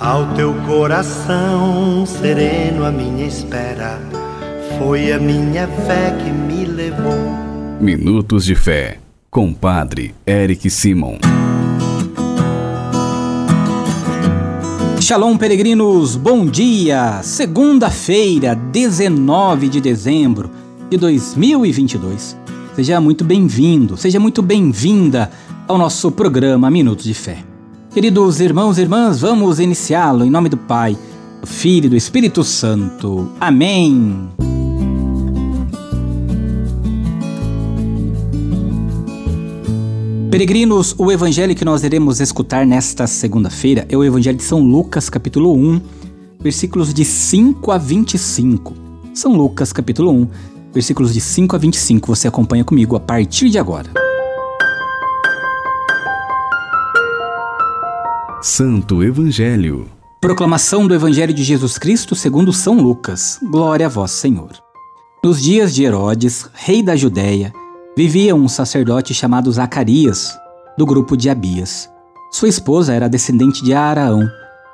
Ao teu coração sereno, a minha espera foi a minha fé que me levou. Minutos de Fé, com Padre Eric Simon. Shalom, peregrinos, bom dia! Segunda-feira, 19 de dezembro de 2022. Seja muito bem-vindo, seja muito bem-vinda ao nosso programa Minutos de Fé. Queridos irmãos e irmãs, vamos iniciá-lo em nome do Pai, do Filho e do Espírito Santo. Amém. Peregrinos, o evangelho que nós iremos escutar nesta segunda-feira é o evangelho de São Lucas, capítulo 1, versículos de 5 a 25. São Lucas, capítulo 1, versículos de 5 a 25. Você acompanha comigo a partir de agora. Santo Evangelho. Proclamação do Evangelho de Jesus Cristo segundo São Lucas. Glória a vós, Senhor. Nos dias de Herodes, rei da Judéia, vivia um sacerdote chamado Zacarias, do grupo de Abias. Sua esposa era descendente de Araão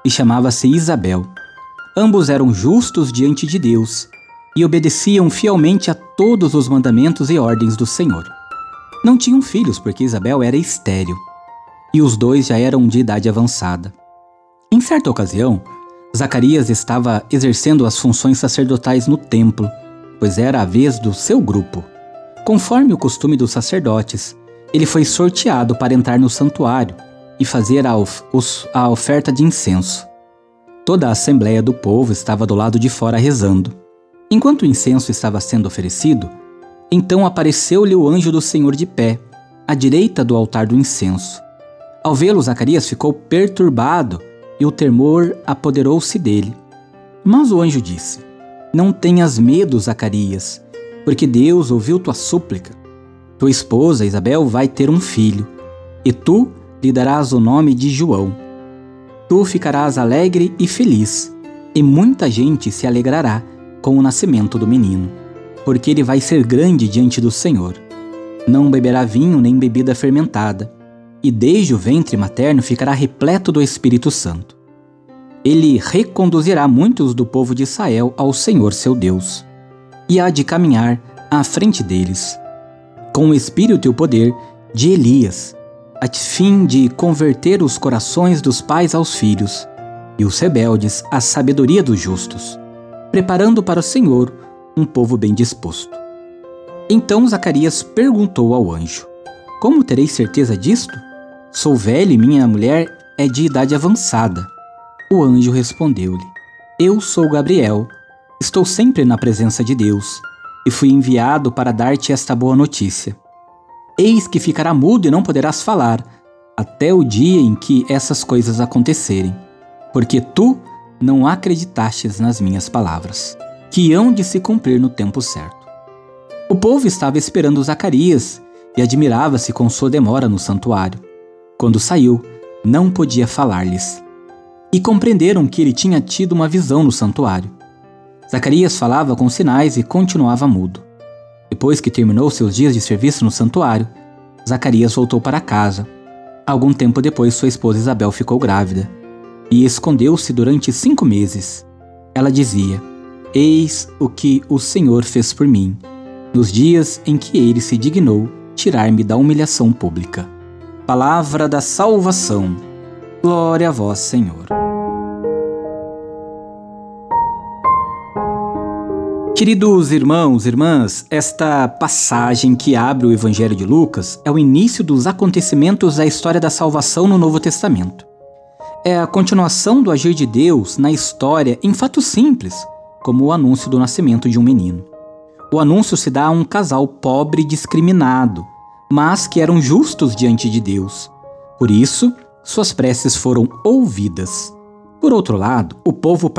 e chamava-se Isabel. Ambos eram justos diante de Deus e obedeciam fielmente a todos os mandamentos e ordens do Senhor. Não tinham filhos porque Isabel era estéril e os dois já eram de idade avançada. Em certa ocasião, Zacarias estava exercendo as funções sacerdotais no templo, pois era a vez do seu grupo. Conforme o costume dos sacerdotes, ele foi sorteado para entrar no santuário e fazer a, of a oferta de incenso. Toda a assembleia do povo estava do lado de fora rezando. Enquanto o incenso estava sendo oferecido, então apareceu-lhe o anjo do Senhor de pé, à direita do altar do incenso. Ao vê-lo, Zacarias ficou perturbado e o temor apoderou-se dele. Mas o anjo disse: Não tenhas medo, Zacarias, porque Deus ouviu tua súplica. Tua esposa, Isabel, vai ter um filho, e tu lhe darás o nome de João. Tu ficarás alegre e feliz, e muita gente se alegrará com o nascimento do menino, porque ele vai ser grande diante do Senhor. Não beberá vinho nem bebida fermentada e desde o ventre materno ficará repleto do Espírito Santo. Ele reconduzirá muitos do povo de Israel ao Senhor seu Deus, e há de caminhar à frente deles, com o espírito e o poder de Elias, a fim de converter os corações dos pais aos filhos, e os rebeldes à sabedoria dos justos, preparando para o Senhor um povo bem disposto. Então Zacarias perguntou ao anjo: Como terei certeza disto? Sou velho e minha mulher é de idade avançada. O anjo respondeu-lhe: Eu sou Gabriel, estou sempre na presença de Deus e fui enviado para dar-te esta boa notícia. Eis que ficará mudo e não poderás falar, até o dia em que essas coisas acontecerem, porque tu não acreditastes nas minhas palavras, que hão de se cumprir no tempo certo. O povo estava esperando Zacarias e admirava-se com sua demora no santuário. Quando saiu, não podia falar-lhes. E compreenderam que ele tinha tido uma visão no santuário. Zacarias falava com sinais e continuava mudo. Depois que terminou seus dias de serviço no santuário, Zacarias voltou para casa. Algum tempo depois, sua esposa Isabel ficou grávida e escondeu-se durante cinco meses. Ela dizia: Eis o que o Senhor fez por mim, nos dias em que ele se dignou tirar-me da humilhação pública. Palavra da salvação. Glória a vós, Senhor. Queridos irmãos e irmãs, esta passagem que abre o Evangelho de Lucas é o início dos acontecimentos da história da salvação no Novo Testamento. É a continuação do agir de Deus na história em fatos simples, como o anúncio do nascimento de um menino. O anúncio se dá a um casal pobre e discriminado, mas que eram justos diante de Deus. Por isso, suas preces foram ouvidas. Por outro lado, o povo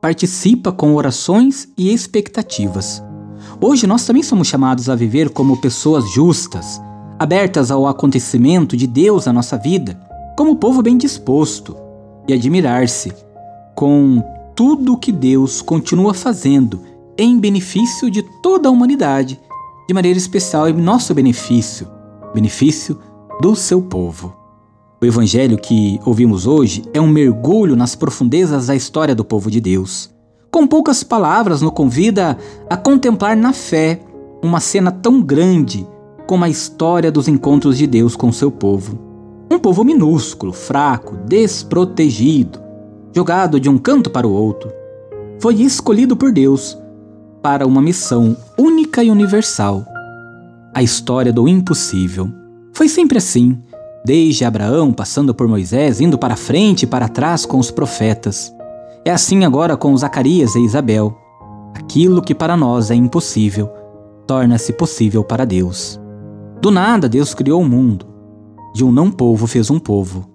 participa com orações e expectativas. Hoje nós também somos chamados a viver como pessoas justas, abertas ao acontecimento de Deus na nossa vida, como povo bem disposto, e admirar-se com tudo o que Deus continua fazendo em benefício de toda a humanidade de maneira especial em nosso benefício, benefício do seu povo. O evangelho que ouvimos hoje é um mergulho nas profundezas da história do povo de Deus. Com poucas palavras, nos convida a contemplar na fé uma cena tão grande como a história dos encontros de Deus com seu povo. Um povo minúsculo, fraco, desprotegido, jogado de um canto para o outro, foi escolhido por Deus para uma missão única e universal a história do impossível. Foi sempre assim, desde Abraão, passando por Moisés, indo para frente e para trás com os profetas. É assim agora com Zacarias e Isabel. Aquilo que para nós é impossível torna-se possível para Deus. Do nada, Deus criou o mundo. De um não povo fez um povo.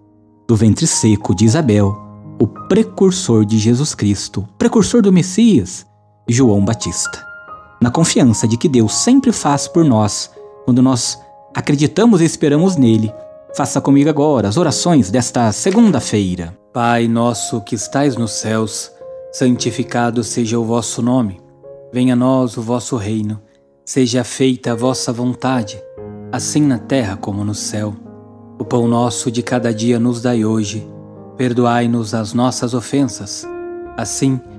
Do ventre seco de Isabel, o precursor de Jesus Cristo, precursor do Messias, João Batista na confiança de que Deus sempre faz por nós quando nós acreditamos e esperamos nele. Faça comigo agora as orações desta segunda-feira. Pai nosso que estais nos céus, santificado seja o vosso nome. Venha a nós o vosso reino. Seja feita a vossa vontade, assim na terra como no céu. O pão nosso de cada dia nos dai hoje. Perdoai-nos as nossas ofensas, assim como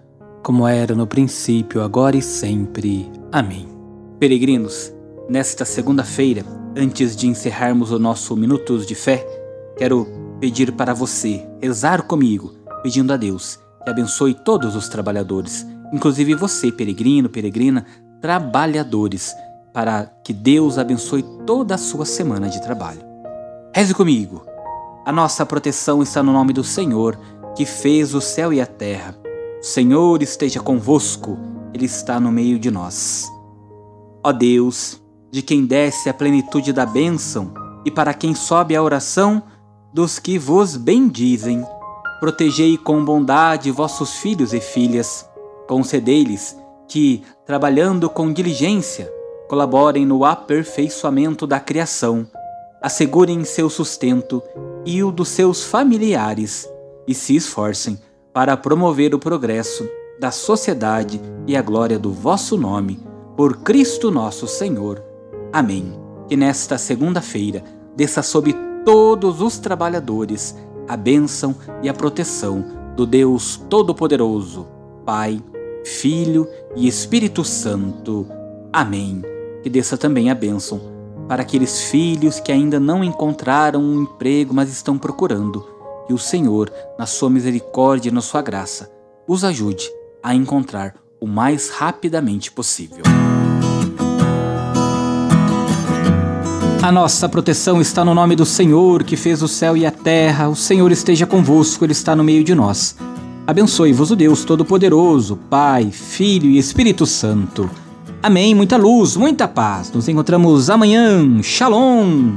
como era no princípio, agora e sempre. Amém. Peregrinos, nesta segunda-feira, antes de encerrarmos o nosso Minutos de Fé, quero pedir para você rezar comigo, pedindo a Deus que abençoe todos os trabalhadores, inclusive você, peregrino, peregrina, trabalhadores, para que Deus abençoe toda a sua semana de trabalho. Reze comigo. A nossa proteção está no nome do Senhor, que fez o céu e a terra. O Senhor esteja convosco, Ele está no meio de nós. Ó Deus, de quem desce a plenitude da bênção e para quem sobe a oração dos que vos bendizem, protegei com bondade vossos filhos e filhas, concedei-lhes que, trabalhando com diligência, colaborem no aperfeiçoamento da criação, assegurem seu sustento e o dos seus familiares e se esforcem para promover o progresso da sociedade e a glória do vosso nome por Cristo nosso Senhor. Amém. Que nesta segunda-feira desça sobre todos os trabalhadores a bênção e a proteção do Deus Todo-Poderoso, Pai, Filho e Espírito Santo. Amém. Que desça também a bênção para aqueles filhos que ainda não encontraram um emprego, mas estão procurando. Que o Senhor, na sua misericórdia e na sua graça, os ajude a encontrar o mais rapidamente possível. A nossa proteção está no nome do Senhor, que fez o céu e a terra. O Senhor esteja convosco, Ele está no meio de nós. Abençoe-vos o Deus Todo-Poderoso, Pai, Filho e Espírito Santo. Amém. Muita luz, muita paz. Nos encontramos amanhã. Shalom.